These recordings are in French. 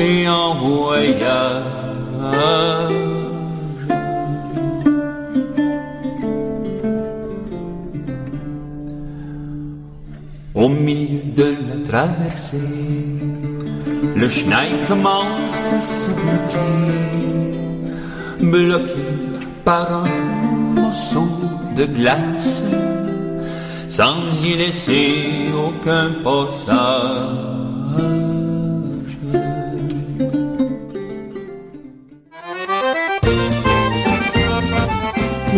et en. Au milieu de la traversée, le chenil commence à se bloquer, bloqué par un morceau de glace, sans y laisser aucun passage.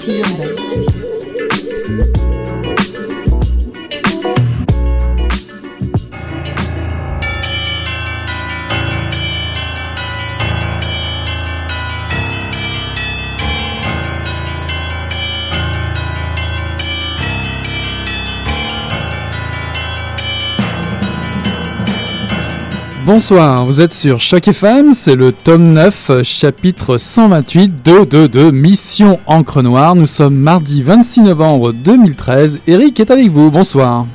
City Urbaine. Bonsoir, vous êtes sur Choc FM, c'est le tome 9, chapitre 128 de, de, de Mission Encre Noire. Nous sommes mardi 26 novembre 2013. Eric est avec vous, bonsoir.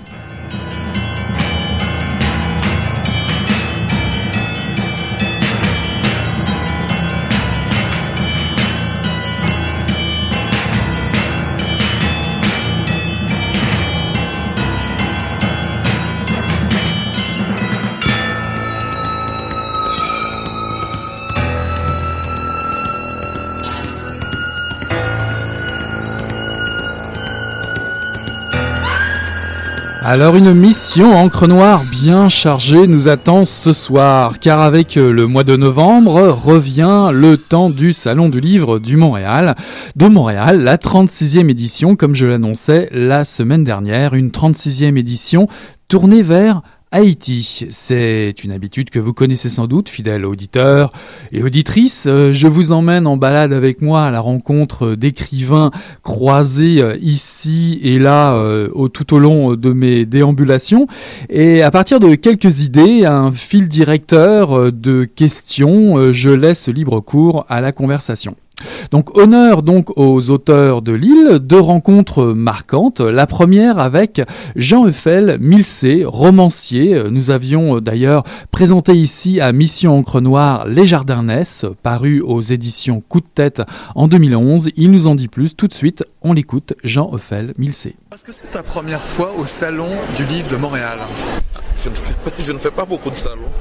Alors une mission encre noire bien chargée nous attend ce soir, car avec euh, le mois de novembre revient le temps du Salon du Livre du Montréal. De Montréal, la 36e édition, comme je l'annonçais la semaine dernière, une 36e édition tournée vers Haïti. C'est une habitude que vous connaissez sans doute, fidèles auditeurs et auditrices. Euh, je vous emmène en balade avec moi à la rencontre d'écrivains croisés euh, ici et là euh, tout au long de mes déambulations. Et à partir de quelques idées, un fil directeur de questions, je laisse libre cours à la conversation. Donc honneur donc aux auteurs de l'île, deux rencontres marquantes. La première avec Jean Eiffel Milcé, romancier. Nous avions d'ailleurs présenté ici à Mission Encre Noire Les Jardinnesses, paru aux éditions Coup de tête en 2011. Il nous en dit plus tout de suite. On l'écoute, Jean Eiffel Milcé. Est-ce que c'est ta première fois au Salon du Livre de Montréal? Je ne, fais pas, beaucoup de salons.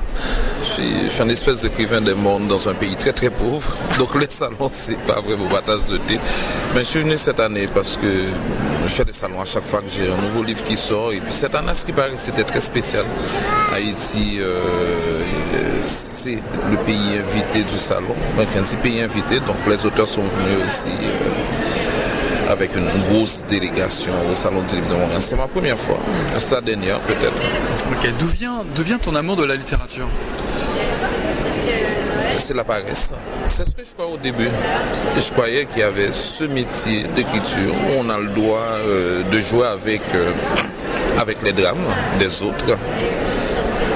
Je suis, je suis un espèce d'écrivain des mondes dans un pays très très pauvre. Donc les salons, c'est pas vraiment ma tasse de thé. Mais je suis venu cette année parce que je fais des salons à chaque fois que j'ai un nouveau livre qui sort. Et puis cette année, ce qui paraît, c'était très spécial. Haïti, euh, c'est le pays invité du salon. C'est pays invité, donc les auteurs sont venus aussi. Euh, avec une grosse délégation au Salon du Livre de Montréal. C'est ma première fois. C'est la dernière peut-être. Ok, d'où vient, d'où vient ton amour de la littérature? C'est la paresse. C'est ce que je croyais au début. Je croyais qu'il y avait ce métier d'écriture où on a le droit euh, de jouer avec, euh, avec les drames des autres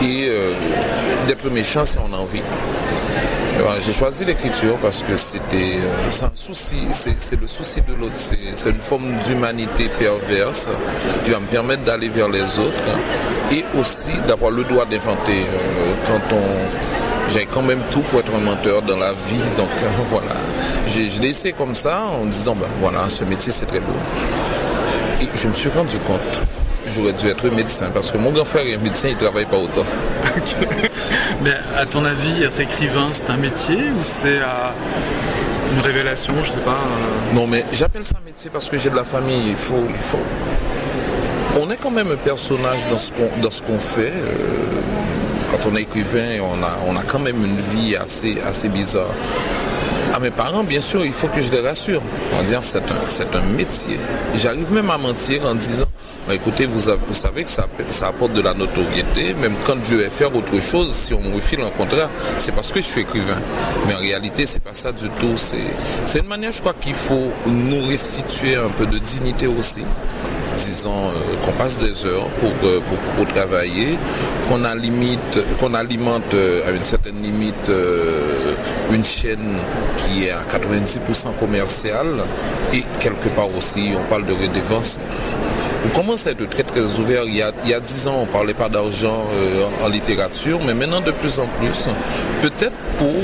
et euh, d'être méchant si on a envie. J'ai choisi l'écriture parce que c'était euh, un souci, c'est le souci de l'autre, c'est une forme d'humanité perverse qui va me permettre d'aller vers les autres et aussi d'avoir le droit d'inventer euh, quand on j'ai quand même tout pour être un menteur dans la vie, donc euh, voilà. Je l'ai essayé comme ça en disant, ben voilà, ce métier c'est très beau. Et je me suis rendu compte, j'aurais dû être médecin parce que mon grand frère est médecin, il travaille pas autant. Mais à ton avis, être écrivain, c'est un métier ou c'est euh, une révélation, je sais pas euh, Non, mais j'appelle ça métier parce que j'ai de la famille. Il faut, il faut. On est quand même un personnage dans ce qu'on, dans ce qu'on fait. euh, quand on est écrivain, on a, on a quand même une vie assez, assez bizarre. À mes parents, bien sûr, il faut que je les rassure. En disant c'est un, c'est un métier. J'arrive même à mentir en disant écoutez, vous, avez, vous savez que ça, apporte de la notoriété. Même quand je vais faire autre chose, si on me file un contrat, c'est parce que je suis écrivain. Mais en réalité, c'est pas ça du tout. C'est une manière, je crois, qu'il faut nous restituer un peu de dignité aussi disons euh, qu'on passe des heures pour, euh, travailler, qu'on qu'on alimente euh, à une certaine limite une chaîne qui est à 90% commerciale et quelque part aussi on parle de redevance. On commence à être très très ouvert? Il y a, il y a 10 ans, on ne parlait pas d'argent en littérature, mais maintenant de plus en plus, peut-être pour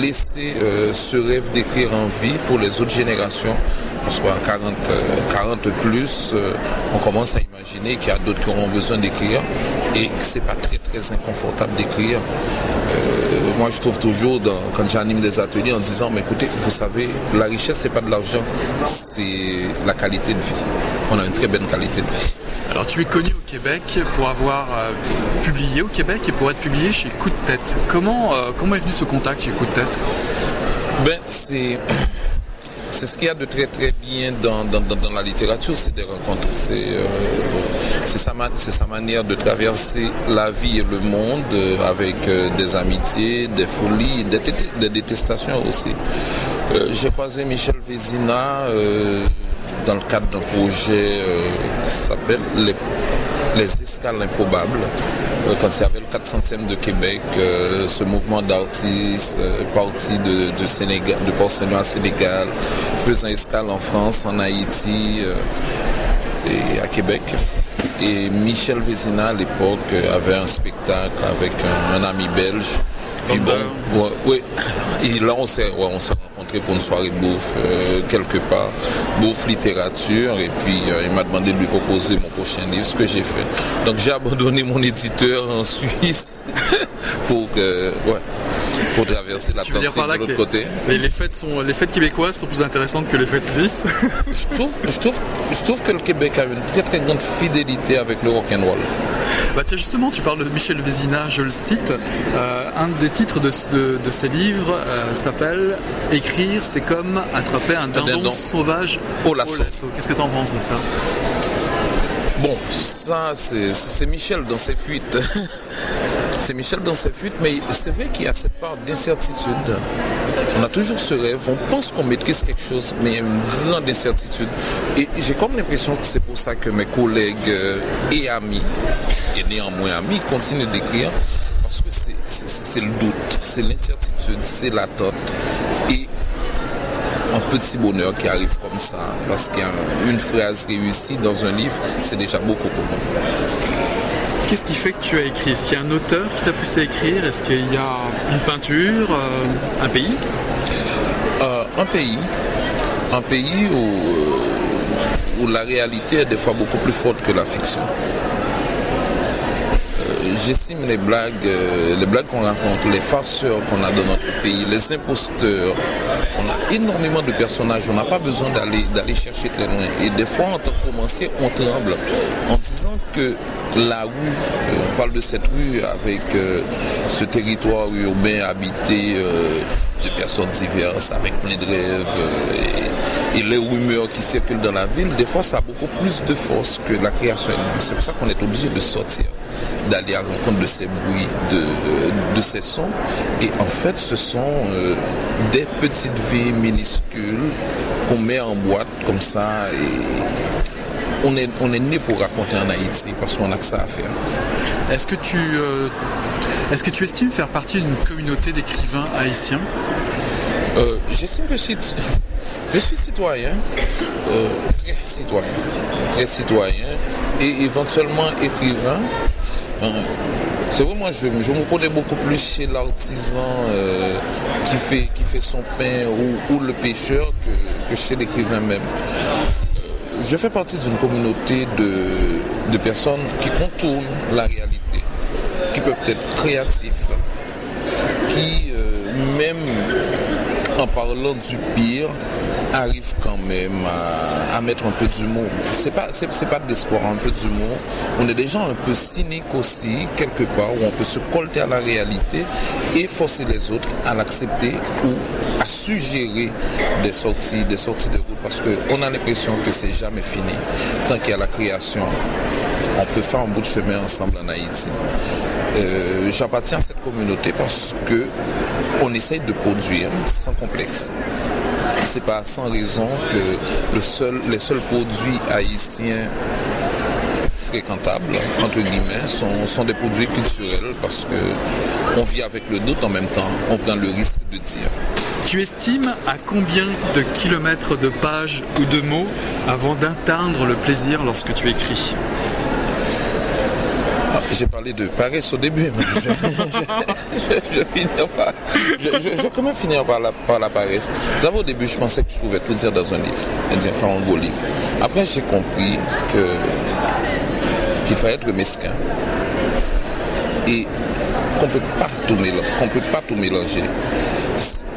laisser ce rêve d'écrire en vie pour les autres générations soit 40, 40 euh, plus, euh, on commence à imaginer qu'il y a d'autres qui auront besoin d'écrire et que c'est pas très très inconfortable d'écrire. Euh, moi je trouve toujours quand j'anime des ateliers en disant mais écoutez, vous savez, la richesse c'est pas de l'argent, c'est la qualité de vie. On a une très bonne qualité de vie. Alors tu es connu au Québec pour avoir publié au Québec et pour être publié chez Coup de tête. Comment, comment est venu ce contact chez Coup de tête? Ben c'est c'est ce qu'il y a de très très bien dans, la littérature, c'est des rencontres. C'est euh, sa, sa, manière de traverser la vie et le monde euh, avec euh, des amitiés, des folies, des, détestations aussi. J'ai croisé Michel Vézina dans le cadre d'un projet qui s'appelle les, les Escales Improbables. Euh, quand il y avait le 400e de Québec, euh, ce mouvement d'artistes euh, parti de, de, Sénégal, de à Sénégal, faisant escale en France, en Haïti et à Québec. Et Michel Vézina à l'époque avait un spectacle avec un, ami belge. Bon, ouais, Et là on s'est pour une soirée bouffe quelque part, bouffe littérature, et puis il m'a demandé de lui proposer mon prochain livre, ce que j'ai fait. Donc j'ai abandonné mon éditeur en Suisse pour que, ouais, pour traverser l'Atlantique de l'autre côté. les fêtes sont, les fêtes québécoises sont plus intéressantes que les fêtes suisses. je trouve, je trouve, je trouve que le Québec a une très très grande fidélité avec le rock'n'roll. Bah tiens justement, tu parles de Michel Vézina, je le cite. Euh, un des titres de, de, ses livres euh, s'appelle Écrire, c'est comme attraper un dindon, sauvage au lasso. Qu'est-ce que tu en penses de ça? Bon, ça, c'est Michel dans ses fuites. C'est Michel dans ses fuites, mais c'est vrai qu'il y a cette part d'incertitude. On a toujours ce rêve, on pense qu'on maîtrise quelque chose, mais il y a une grande incertitude. Et j'ai comme l'impression que c'est pour ça que mes collègues euh, et amis, et néanmoins amis, continuent d'écrire, parce que c'est le doute, c'est l'incertitude, c'est l'attente. Et un petit bonheur qui arrive comme ça, parce qu'une phrase réussie dans un livre, c'est déjà beaucoup pour moi. Qu'est-ce qui fait que tu as écrit? Est-ce qu'il y a un auteur qui t'a poussé à écrire? Est-ce qu'il y a une peinture euh, Un pays? Euh, Un pays. Un pays où, euh, où la réalité est des fois beaucoup plus forte que la fiction j'estime les blagues, euh, les blagues qu'on rencontre, les farceurs qu'on a dans notre pays, les imposteurs. On a énormément de personnages, on n'a pas besoin d'aller d'aller chercher très loin. Et des fois, en tant que romancier, on tremble en disant que la rue, euh, on parle de cette rue avec euh, ce territoire urbain habité de personnes diverses, avec plein de rêves et, les rumeurs qui circulent dans la ville, des fois ça a beaucoup plus de force que la création. C'est pour ça qu'on est obligé de sortir d'aller à rencontre de ces bruits, de, ces sons. Et en fait, ce sont euh, des petites vies minuscules qu'on met en boîte comme ça. Et on est, on est né pour raconter en Haïti parce qu'on a que ça à faire. Est-ce que tu, euh, est-ce que tu estimes faire partie d'une communauté d'écrivains haïtiens euh, J'estime que je, suis citoyen, très citoyen, très citoyen et éventuellement écrivain. C'est vrai, moi, je, me connais beaucoup plus chez l'artisan euh, qui, fait, son pain ou, le pêcheur que, chez l'écrivain même. Euh, je fais partie d'une communauté de, personnes qui contournent la réalité, qui peuvent être créatifs, qui, euh, même en parlant du pire, arrive quand même à, mettre un peu d'humour. C'est pas, c'est, pas de l'espoir, un peu d'humour. On est des gens un peu cyniques aussi, quelque part, où on peut se colter à la réalité et forcer les autres à l'accepter ou à suggérer des sorties, des sorties de route, parce qu'on a l'impression que c'est jamais fini. Tant qu'il y a la création, on peut faire un bout de chemin ensemble en Haïti. Euh, j'appartiens à cette communauté parce que on essaye de produire sans complexe. C'est pas sans raison que le seul, les seuls produits haïtiens fréquentables, entre guillemets, sont, des produits culturels parce que on vit avec le doute en même temps, on prend le risque de dire. Tu estimes à combien de kilomètres de pages ou de mots avant d'atteindre le plaisir lorsque tu écris? J'ai parlé de paresse au début, mais je, vais quand même finir par la, par la paresse. Vous savez, au début, je pensais que je pouvais tout dire dans un livre, dire faire un gros livre. Après, j'ai compris qu'il fallait être mesquin et qu'on ne peut pas tout mélanger. Qu'on peut pas tout mélanger.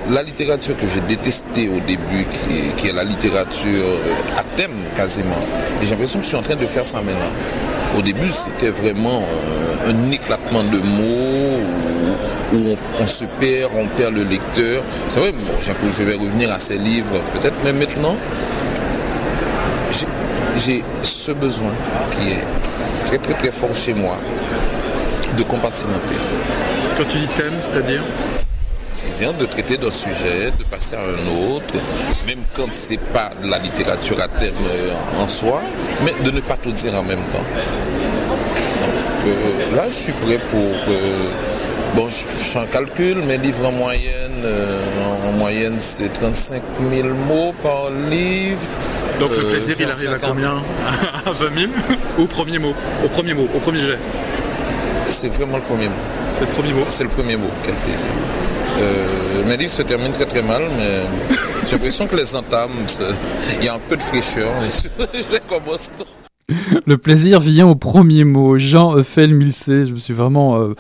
La littérature que j'ai détestée au début, qui est, la littérature euh, à thème quasiment, j'ai l'impression que je suis en train de faire ça maintenant. Au début, c'était vraiment euh, un éclatement de mots où, on, se perd, on perd le lecteur. C'est vrai, bon, je vais revenir à ces livres peut-être, mais maintenant, j'ai ce besoin qui est très très très fort chez moi de compartimenter. Quand tu dis thème, c'est-à-dire? C'est-à-dire de traiter d'un sujet, de passer à un autre, même quand c'est pas de la littérature à thème euh, en soi, mais de ne pas tout dire en même temps. Donc euh, là, je suis prêt pour... Euh, bon, je fais un calcul, mes livres en moyenne, en moyenne, c'est 35 000 mots par livre. Donc le plaisir, il arrive à combien? À 20 000 Au premier mot? Au premier mot, au premier jet C'est vraiment le premier mot. C'est le premier mot C'est le premier mot, quel plaisir. Euh, mes livres se terminent très très mal, mais j'ai l'impression que les entames, il y a un peu de fraîcheur. Le plaisir vient au premier mot. Jean Eiffel Milsé, je me suis vraiment euh,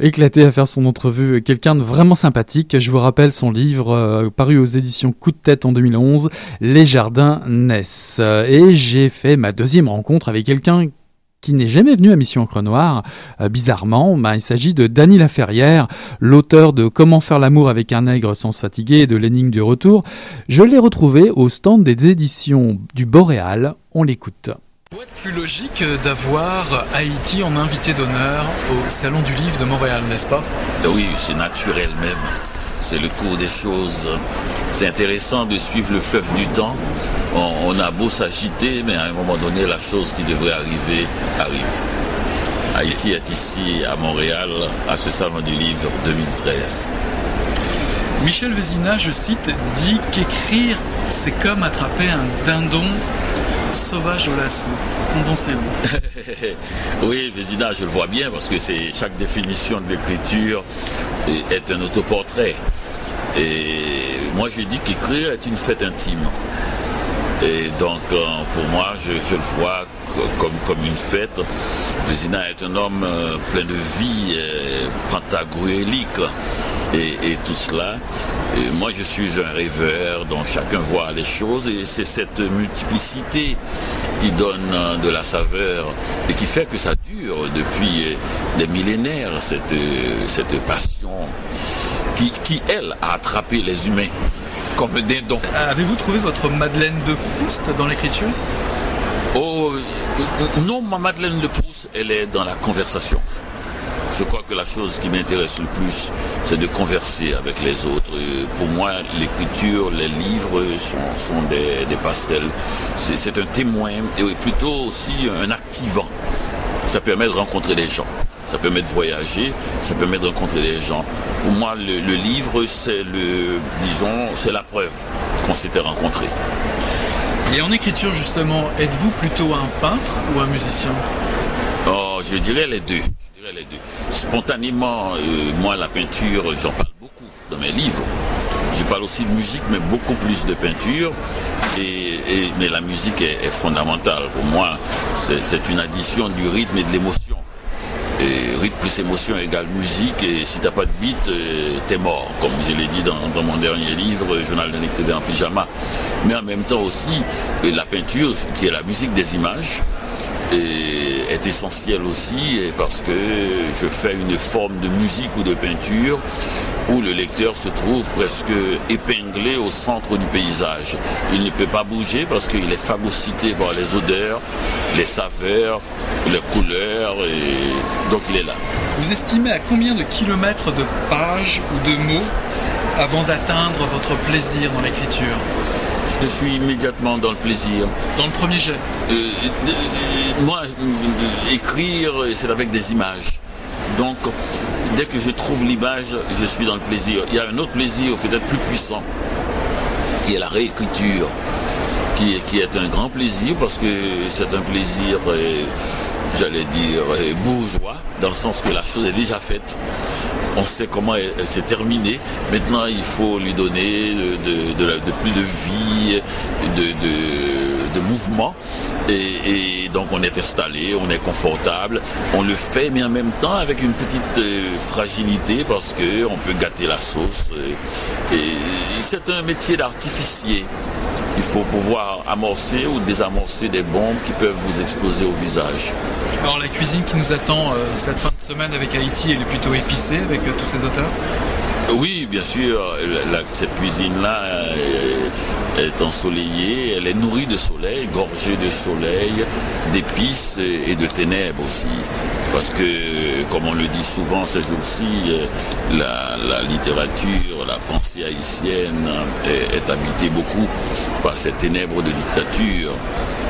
éclaté à faire son entrevue. Quelqu'un de vraiment sympathique. Je vous rappelle son livre euh, paru aux éditions Coup de tête en 2011, Les jardins naissent. Et j'ai fait ma deuxième rencontre avec quelqu'un qui n'est jamais venu à Mission Encre Noire, euh, bizarrement, bah, il s'agit de Dany Laferrière, l'auteur de Comment faire l'amour avec un nègre sans se fatiguer et de l'énigme du retour. Je l'ai retrouvé au stand des éditions du Boréal. On l'écoute. Pourrait être plus logique d'avoir Haïti en invité d'honneur au Salon du Livre de Montréal, n'est-ce pas? Oui, c'est naturel même c'est le cours des choses. C'est intéressant de suivre le fleuve du temps. On, a beau s'agiter, mais à un moment donné, la chose qui devrait arriver arrive. Haïti est ici à Montréal, à ce salon du livre 2013. Michel Vézina, je cite, dit qu'écrire, c'est comme attraper un dindon sauvage au lasso. Condensez-le. oui, Vézina, je le vois bien parce que c'est chaque définition de l'écriture est un autoportrait. Et moi, je dis qu'écrire est une fête intime. Et donc, euh, pour moi, je, le vois comme, comme une fête. Vézina est un homme euh, plein de vie, euh, pentagruélique et, tout cela. moi, je suis un rêveur dont chacun voit les choses et c'est cette multiplicité qui donne euh, de la saveur et qui fait que ça dure depuis euh, des millénaires, cette, euh, cette passion qui, qui, elle, a attrapé les humains comme un dindon. Avez-vous trouvé votre Madeleine de Proust dans l'écriture? Oh, non, ma Madeleine de Proust, elle est dans la conversation. Je crois que la chose qui m'intéresse le plus, c'est de converser avec les autres. pour moi, l'écriture, les livres sont, des, passerelles. C'est un témoin et plutôt aussi un activant. Ça permet de rencontrer des gens. Ça permet de voyager, ça permet de rencontrer des gens. Pour moi, le, le livre, c'est le, disons, c'est la preuve qu'on s'était rencontrés. Et en écriture, justement, êtes-vous plutôt un peintre ou un musicien? Je dirais les deux. Je dirais les deux. Spontanément, euh, moi, la peinture, j'en parle beaucoup dans mes livres. Je parle aussi de musique, mais beaucoup plus de peinture. Et, mais la musique est, fondamentale. Pour moi, c'est une addition du rythme et de l'émotion. Rythme plus émotion égale musique. Et si t'as pas de beat, euh, t'es mort, comme je l'ai dit dans, mon dernier livre, Journal d'un écrivain en pyjama. Mais en même temps aussi, la peinture, qui est la musique des images, est essentielle aussi parce que je fais une forme de musique ou de peinture où le lecteur se trouve presque épinglé au centre du paysage. Il ne peut pas bouger parce qu'il est phagocyté par les odeurs, les saveurs, les couleurs, et donc il est là. Vous estimez à combien de kilomètres de pages ou de mots avant d'atteindre votre plaisir dans l'écriture? Je suis immédiatement dans le plaisir. Dans le premier jet euh, euh, Moi, euh, écrire, c'est avec des images. Donc, dès que je trouve l'image, je suis dans le plaisir. Il y a un autre plaisir peut-être plus puissant, qui est la réécriture. Qui est, qui est, un grand plaisir parce que c'est un plaisir, j'allais dire, bourgeois, dans le sens que la chose est déjà faite. On sait comment elle, s'est terminée. Maintenant, il faut lui donner de, plus de vie, de, mouvement. Et, donc, on est installé, on est confortable. On le fait, mais en même temps avec une petite euh, fragilité parce qu'on peut gâter la sauce. et c'est un métier d'artificier il faut pouvoir amorcer ou désamorcer des bombes qui peuvent vous exploser au visage. Alors la cuisine qui nous attend euh, cette fin de semaine avec Haïti, elle est plutôt épicée avec euh, tous ces auteurs? Oui, bien sûr. cette cuisine-là est, ensoleillée, elle est nourrie de soleil, gorgée de soleil, d'épices et de ténèbres aussi. Parce que, comme on le dit souvent ces jours-ci, la, littérature, la pensée haïtienne est, habitée beaucoup par ces ténèbres de dictature.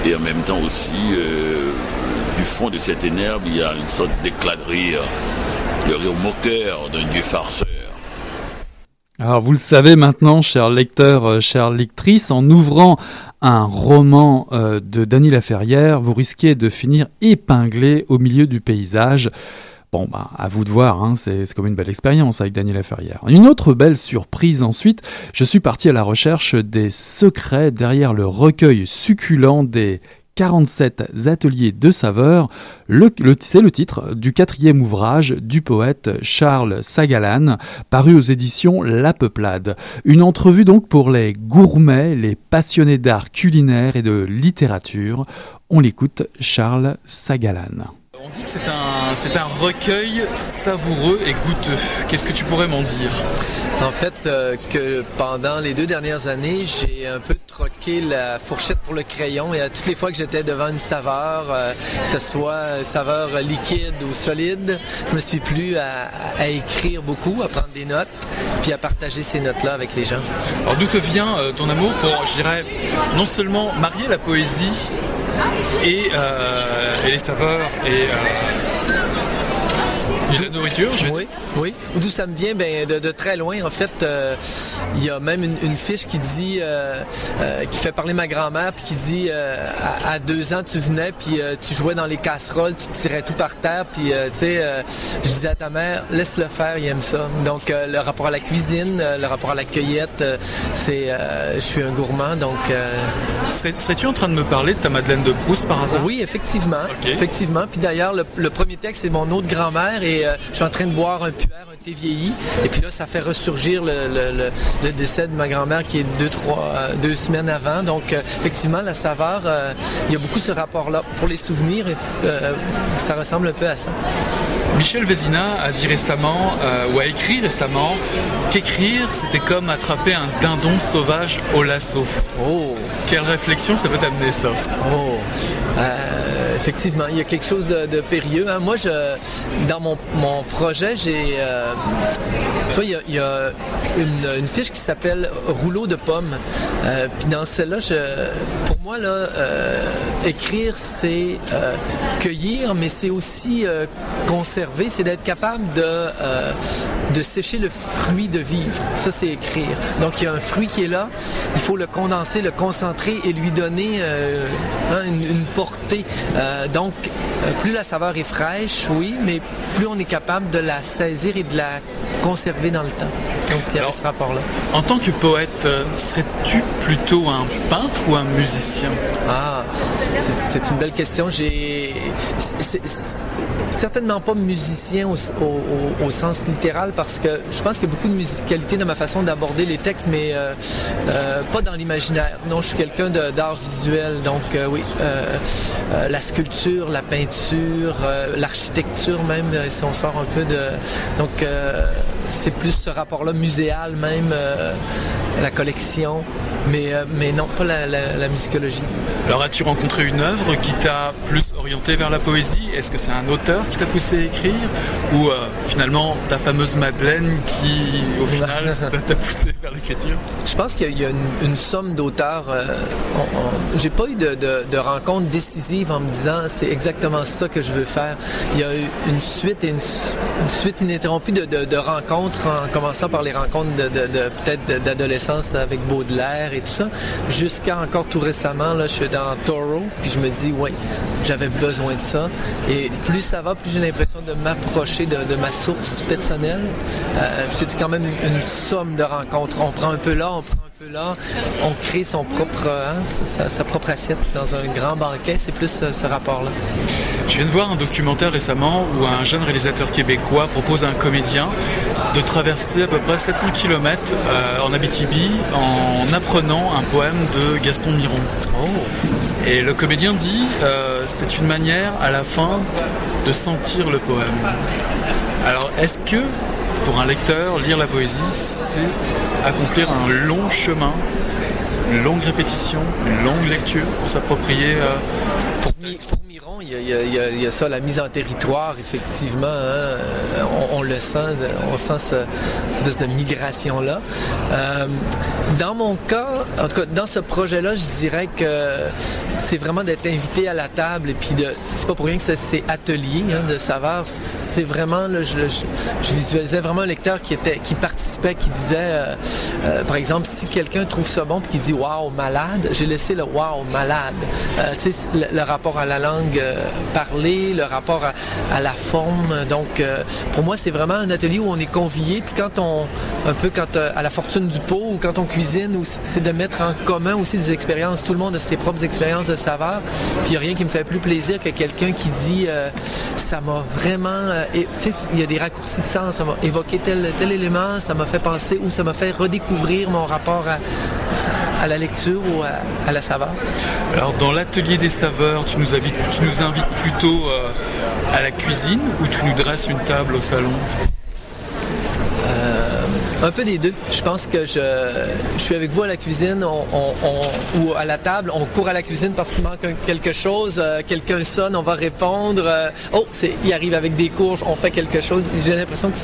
Et en même temps aussi, euh, du fond de ces ténèbres, il y a une sorte d'éclat de rire, le rire moqueur d'un dieu farceur. Alors vous le savez maintenant, chers lecteurs, euh, chères lectrices, en ouvrant un roman euh, de Dany Laferrière, vous risquez de finir épinglé au milieu du paysage. Bon, bah, à vous de voir, hein, c'est comme une belle expérience avec Dany Laferrière. Une autre belle surprise ensuite, je suis parti à la recherche des secrets derrière le recueil succulent des 47 ateliers de saveurs. C'est le titre du quatrième ouvrage du poète Charles Sagalan, paru aux éditions La Peuplade. Une entrevue donc pour les gourmets, les passionnés d'art culinaire et de littérature. On l'écoute, Charles Sagalan. On dit que c'est un, c'est un recueil savoureux et goûteux. Qu'est-ce que tu pourrais m'en dire? En fait, euh, que pendant les deux dernières années, j'ai un peu troqué la fourchette pour le crayon et à toutes les fois que j'étais devant une saveur, euh, que ce soit saveur liquide ou solide, je me suis plus à, écrire beaucoup, à prendre des notes, puis à partager ces notes-là avec les gens. Alors d'où te vient euh, ton amour pour, je dirais, non seulement marier la poésie et, euh, et les saveurs et de la nourriture, je Oui, oui. D'où ça me vient? Ben, de, très loin. En fait, euh, il y a même une, fiche qui dit, euh, euh, qui fait parler ma grand-mère, puis qui dit à, deux ans, tu venais, puis tu jouais dans les casseroles, tu tirais tout par terre, puis tu sais, je disais à ta mère, laisse le faire, il aime ça. Donc, le rapport à la cuisine, le rapport à la cueillette, c'est, je suis un gourmand, donc. Serais-tu en train de me parler de ta Madeleine de Proust par hasard? Oui, effectivement, effectivement. Puis d'ailleurs, le, le premier texte, c'est mon autre grand-mère et euh, je suis en train de boire un puer, un thé vieilli. Et puis là, ça fait ressurgir le, décès de ma grand-mère qui est deux, trois, euh, deux semaines avant. Donc, euh, effectivement, la saveur, il y a beaucoup ce rapport-là. Pour les souvenirs, ça ressemble un peu à ça. Michel Vézina a dit récemment, ou a écrit récemment, qu'écrire, c'était comme attraper un dindon sauvage au lasso. Oh Quelle réflexion ça peut t'amener ça Oh effectivement, il y a quelque chose de, périlleux. Hein. Moi, je, dans mon, projet, j'ai. Euh, il y a, une, fiche qui s'appelle rouleau de pommes. Euh, puis dans celle-là, pour moi, là, euh, écrire, c'est cueillir, mais c'est aussi conserver, c'est d'être capable de, de sécher le fruit de vivre. Ça, c'est écrire. Donc, il y a un fruit qui est là, il faut le condenser, le concentrer et lui donner hein, une, portée. Euh, donc, euh, plus la saveur est fraîche, oui, mais plus on est capable de la saisir et de la conserver dans le temps. Donc, il y a ce rapport-là. En tant que poète, euh, serais-tu plutôt un peintre ou un musicien? Ah, c'est une belle question. J'ai certainement pas musicien au, sens littéral parce que je pense qu'il y a beaucoup de musicalité dans ma façon d'aborder les textes, mais euh, euh, pas dans l'imaginaire. Non, je suis quelqu'un d'art visuel, donc euh, oui, la sculpture, la peinture, l'architecture même, si on sort un peu de... Donc c'est plus ce rapport-là muséal même, la collection, mais, mais non, pas la musicologie. Alors as-tu rencontré une œuvre qui t'a plus orienté vers la poésie? Est-ce que c'est un auteur qui t'a poussé à écrire? Ou euh, finalement ta fameuse Madeleine qui au final t'a poussé vers l'écriture? Je pense qu'il y a une, somme d'auteurs. Euh, j'ai pas eu de, rencontre décisive en me disant c'est exactement ça que je veux faire. Il y a eu une suite et une, suite ininterrompue de, rencontres, en commençant par les rencontres de, peut-être d'adolescence avec Baudelaire et tout ça, jusqu'à encore tout récemment, là, je suis dans Toro, puis je me dis, oui, j'avais besoin de ça. Et plus ça va, plus j'ai l'impression de m'approcher de, ma source personnelle. Euh, c'est quand même une, somme de rencontres. On prend un peu là, on prend là, on crée son propre, hein, sa, propre assiette dans un grand banquet. C'est plus ce, rapport-là. Je viens de voir un documentaire récemment où un jeune réalisateur québécois propose à un comédien de traverser à peu près 700 km euh, en Abitibi en apprenant un poème de Gaston Miron. Oh. Et le comédien dit, euh, c'est une manière à la fin de sentir le poème. Alors est-ce que pour un lecteur, lire la poésie, c'est accomplir un long chemin, une longue répétition, une longue lecture pour s'approprier euh, pour, Il y, a, ça, la mise en territoire, effectivement. Hein. on, le sent, on sent cette espèce de migration-là. Euh, dans mon cas, en tout cas, dans ce projet-là, je dirais que c'est vraiment d'être invité à la table et puis de. C'est pas pour rien que c'est atelier hein, de saveur. C'est vraiment, je, visualisais vraiment un lecteur qui était, qui participait, qui disait, euh, euh, par exemple, si quelqu'un trouve ça bon puis qui dit waouh malade, j'ai laissé le waouh malade. le, rapport à la langue parlée, le rapport à, la forme. Donc, pour moi, c'est vraiment un atelier où on est convié. Puis quand on, un peu quand à la fortune du pot ou quand on cuisine, c'est de mettre en commun aussi des expériences. Tout le monde a ses propres expériences de saveur. Puis il n'y a rien qui me fait plus plaisir que quelqu'un qui dit euh, ça m'a vraiment. Euh, tu sais, il y a des raccourcis de sens. Ça m'a évoqué tel, tel élément, ça m'a fait penser ou ça m'a fait redécouvrir mon rapport à, la lecture ou à, la saveur? Alors dans l'atelier des saveurs, tu nous, invites, tu nous invites plutôt euh, à la cuisine ou tu nous dresses une table au salon? Un peu des deux. Je pense que je, suis avec vous à la cuisine ou à la table. On court à la cuisine parce qu'il manque quelque chose. Euh, quelqu'un sonne, on va répondre. Euh, oh, il arrive avec des courges, on fait quelque chose. J'ai l'impression que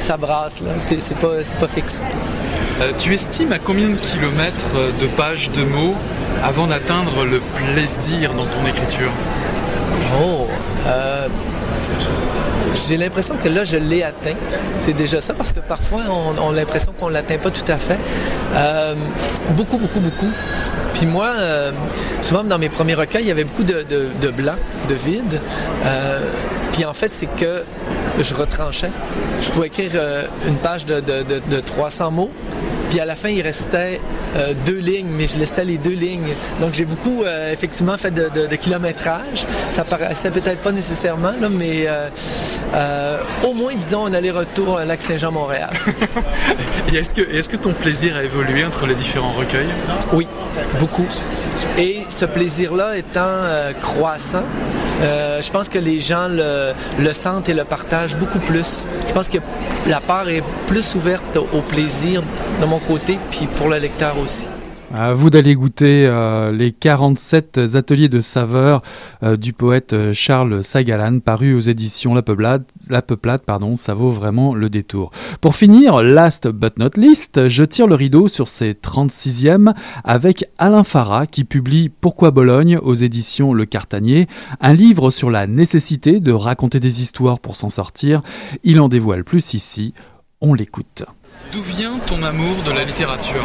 ça brasse. Là. C'est, pas, pas fixe. Euh, tu estimes à combien de kilomètres de pages de mots avant d'atteindre le plaisir dans ton écriture? Oh, j'ai l'impression que là, je l'ai atteint. C'est déjà ça parce que parfois, on, a l'impression qu'on ne l'atteint pas tout à fait. Euh, beaucoup, beaucoup, beaucoup. Puis moi, euh, souvent dans mes premiers recueils, il y avait beaucoup de, blanc, de vide. Euh, puis en fait, c'est que je retranchais. Je pouvais écrire une page de, de 300 mots, puis à la fin, il restait euh, deux lignes, mais je laissais les deux lignes. Donc j'ai beaucoup euh, effectivement fait de, kilométrage. Ça paraissait peut-être pas nécessairement, mais euh, au moins, disons, un aller-retour à Lac-Saint-Jean-Montréal. est-ce que, est que ton plaisir a évolué entre les différents recueils? Oui, beaucoup. Et ce plaisir-là étant croissant, je pense que les gens le, le sentent et le partagent beaucoup plus. Je pense que la part est plus ouverte au plaisir de mon côté, puis pour le lecteur aussi. À vous d'aller goûter euh, les 47 ateliers de saveurs euh, du poète euh, Charles Sagalan, paru aux éditions La Peuplade. La Peuplade, pardon, ça vaut vraiment le détour. Pour finir, last but not least, je tire le rideau sur ces 36e avec Alain Farah qui publie Pourquoi Bologne aux éditions Le Cartanier, un livre sur la nécessité de raconter des histoires pour s'en sortir. Il en dévoile plus ici. On l'écoute. D'où vient ton amour de la littérature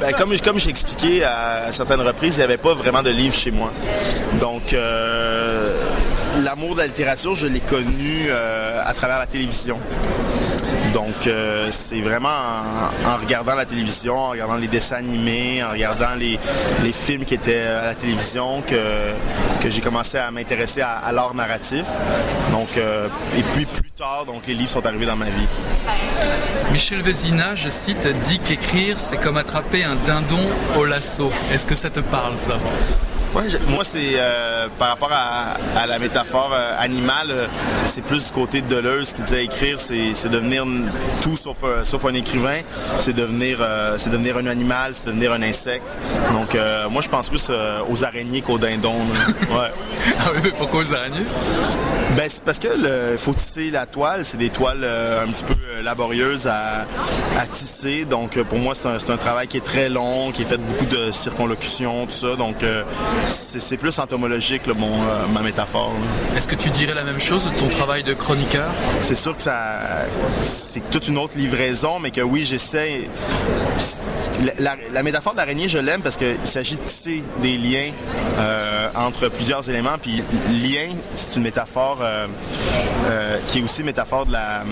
ben, comme comme j'ai expliqué à, certaines reprises, il n'y avait pas vraiment de livres chez moi. Donc, euh, l'amour de la littérature, je l'ai connu euh, à travers la télévision. Donc, euh, c'est vraiment en, regardant la télévision, en regardant les dessins animés, en regardant les, films qui étaient à la télévision que, que j'ai commencé à m'intéresser à, l'art narratif. Donc, euh, et puis plus tard, donc les livres sont arrivés dans ma vie. Michel Vézina, je cite, dit qu'écrire, c'est comme attraper un dindon au lasso. Est-ce que ça te parle, ça? Moi, c'est euh, par rapport à, la métaphore euh, animale, euh, c'est plus du côté de Deleuze qui disait écrire, c'est devenir tout sauf, sauf un écrivain, c'est devenir, c'est devenir un animal, c'est devenir un insecte. Donc, moi, je pense plus aux araignées qu'aux dindons. ouais. ah oui, mais pourquoi aux araignées? Ben, c'est parce que il faut tisser la toile. C'est des toiles un petit peu laborieuses à, tisser. Donc, pour moi, c'est un, un, travail qui est très long, qui est fait beaucoup de circonlocutions, tout ça. Donc, c'est plus entomologique, mon, euh, ma métaphore. Est-ce que tu dirais la même chose de ton travail de chroniqueur? C'est sûr que ça, c'est toute une autre livraison, mais que oui, j'essaie. La, métaphore de l'araignée, je l'aime parce qu'il s'agit de tisser des liens euh, entre plusieurs éléments. Puis lien, c'est une métaphore euh, qui est aussi métaphore de la,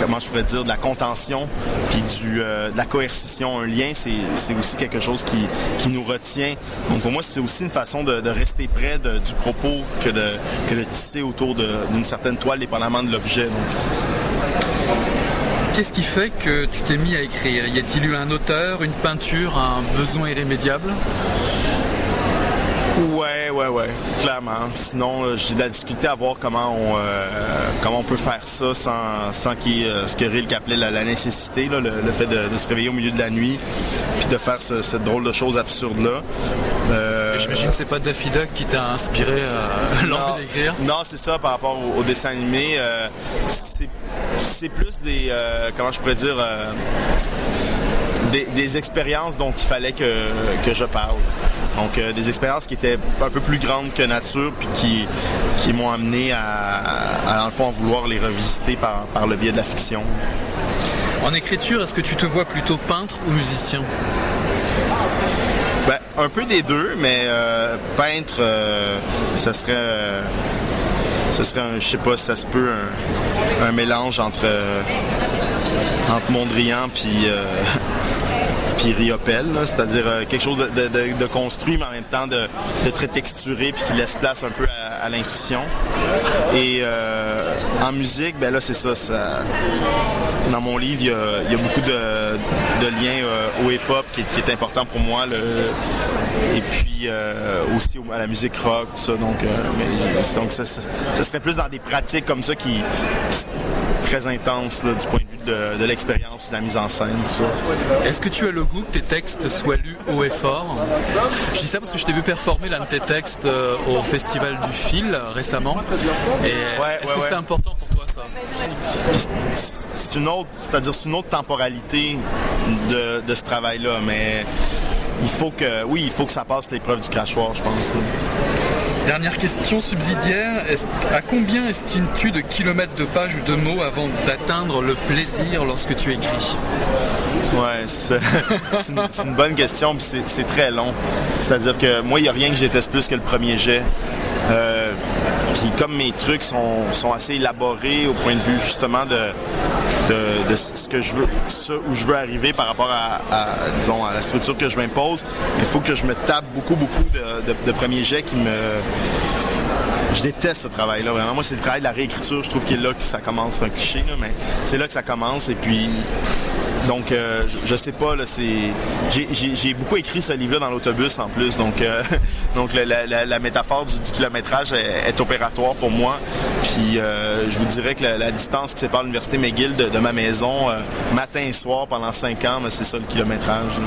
comment je pourrais dire, de la contention, puis du, de la coercition. Un lien, c'est aussi quelque chose qui, qui nous retient. Donc pour moi, c'est aussi une façon de, rester près du propos que de, que de tisser autour d'une certaine toile, dépendamment de l'objet. Qu'est-ce qui fait que tu t'es mis à écrire? Y a-t-il eu un auteur, une peinture, un besoin irrémédiable? Ouais, ouais, ouais, clairement. Sinon, j'ai de la difficulté à voir comment on, euh, comment on peut faire ça sans, sans qu'il y ait euh, ce que Rilke appelait la, nécessité, le, fait de, se réveiller au milieu de la nuit, puis de faire cette drôle de choses absurdes-là. Euh, J'imagine que c'est pas Daffy Duck qui t'a inspiré à l'envie d'écrire? Non, c'est ça par rapport au, dessin animé. c'est plus des, comment je pourrais dire, des, expériences dont il fallait que, que je parle. Donc euh, des expériences qui étaient un peu plus grandes que nature, puis qui, qui m'ont amené à, à, fond, vouloir les revisiter par, par le biais de la fiction. En écriture, est-ce que tu te vois plutôt peintre ou musicien? Ben, un peu des deux, mais euh, peintre, euh, ça serait, ce serait, un, je sais pas si ça se peut, un, mélange entre, entre Mondrian puis puis Riopel, c'est-à-dire euh, quelque chose de, construit, mais en même temps de, très texturé, puis qui laisse place un peu à, l'intuition. Et euh, en musique, ben là, c'est ça, Dans mon livre, il y a, beaucoup de, liens euh, au hip-hop qui, est important pour moi. et puis aussi à la musique rock, ça. Donc, ça, serait plus dans des pratiques comme ça qui, très intenses du point de vue de, l'expérience, de la mise en scène, Est-ce que tu as le goût que tes textes soient lus haut et fort? Je dis ça parce que je t'ai vu performer l'un de tes textes euh, au Festival du Fil récemment. est-ce que c'est important pour toi ça? C'est une autre, c'est-à-dire une autre temporalité de, ce travail-là, mais il faut que, oui, il faut que ça passe l'épreuve du crachoir, je pense. Dernière question subsidiaire, à combien estimes-tu de kilomètres de pages ou de mots avant d'atteindre le plaisir lorsque tu écris? Ouais, c'est une, bonne question, puis c'est très long. C'est-à-dire que moi, il n'y a rien que déteste plus que le premier jet. Euh, puis comme mes trucs sont, assez élaborés au point de vue justement de, de, ce que je veux, ce où je veux arriver par rapport à, disons, à la structure que je m'impose, il faut que je me tape beaucoup, beaucoup de, premiers jets qui me je déteste ce travail-là. Vraiment, moi, c'est le travail de la réécriture. Je trouve qu'il est là que ça commence. C'est un cliché, mais c'est là que ça commence. Et puis, donc, euh, je, sais pas, là, c'est. J'ai beaucoup écrit ce livre-là dans l'autobus en plus. Donc, euh, donc la, métaphore du, kilométrage est, opératoire pour moi. Puis, euh, je vous dirais que la, distance qui sépare l'Université McGill de, ma maison, matin et soir pendant cinq ans, c'est ça le kilométrage.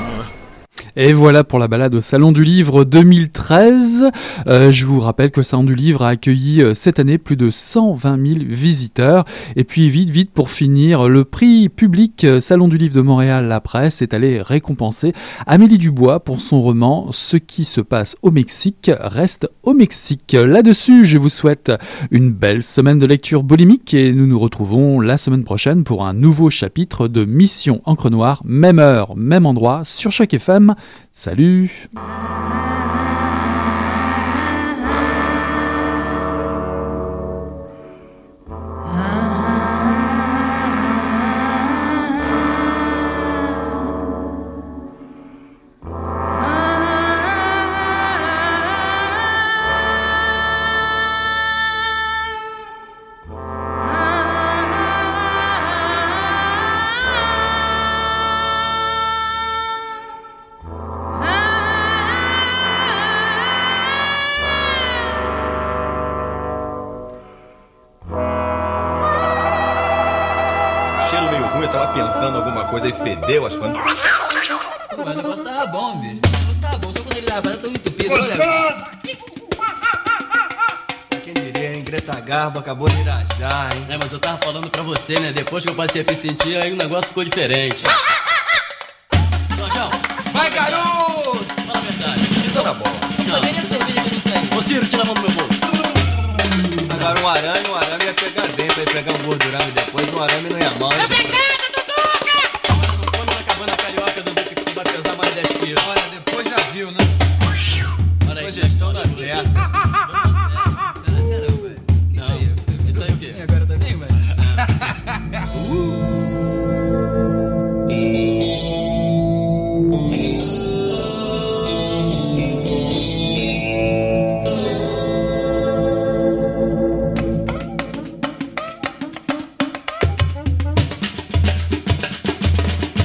Et voilà pour la balade au Salon du Livre 2013. Euh, je vous rappelle que le Salon du Livre a accueilli euh, cette année plus de 120 000 visiteurs. Et puis vite, vite pour finir, le prix public euh, Salon du Livre de Montréal, la presse, est allé récompenser Amélie Dubois pour son roman Ce qui se passe au Mexique reste au Mexique. Là-dessus, je vous souhaite une belle semaine de lecture boulimique et nous nous retrouvons la semaine prochaine pour un nouveau chapitre de Mission Encre Noire, même heure, même endroit, sur chaque FM. Salut e coisas. Pô, mas o negócio tava bom, bicho. O negócio tava bom, só quando ele tava rapaz, eu tô entupido. Gostoso! Quem diria, hein? Greta Garbo acabou de irajar, hein? É, mas eu tava falando pra você, né? Depois que eu passei a me sentir, aí o negócio ficou diferente. Jorjão! Vai, garoto! Fala a verdade. Isso tá bom. Não. Cadê a cerveja que eu não sei? Ô, Ciro, tira a mão do meu bolso. Agora um arame, um arame ia pegar dentro, ia pegar um gordurame depois, um arame não ia mal. Eu!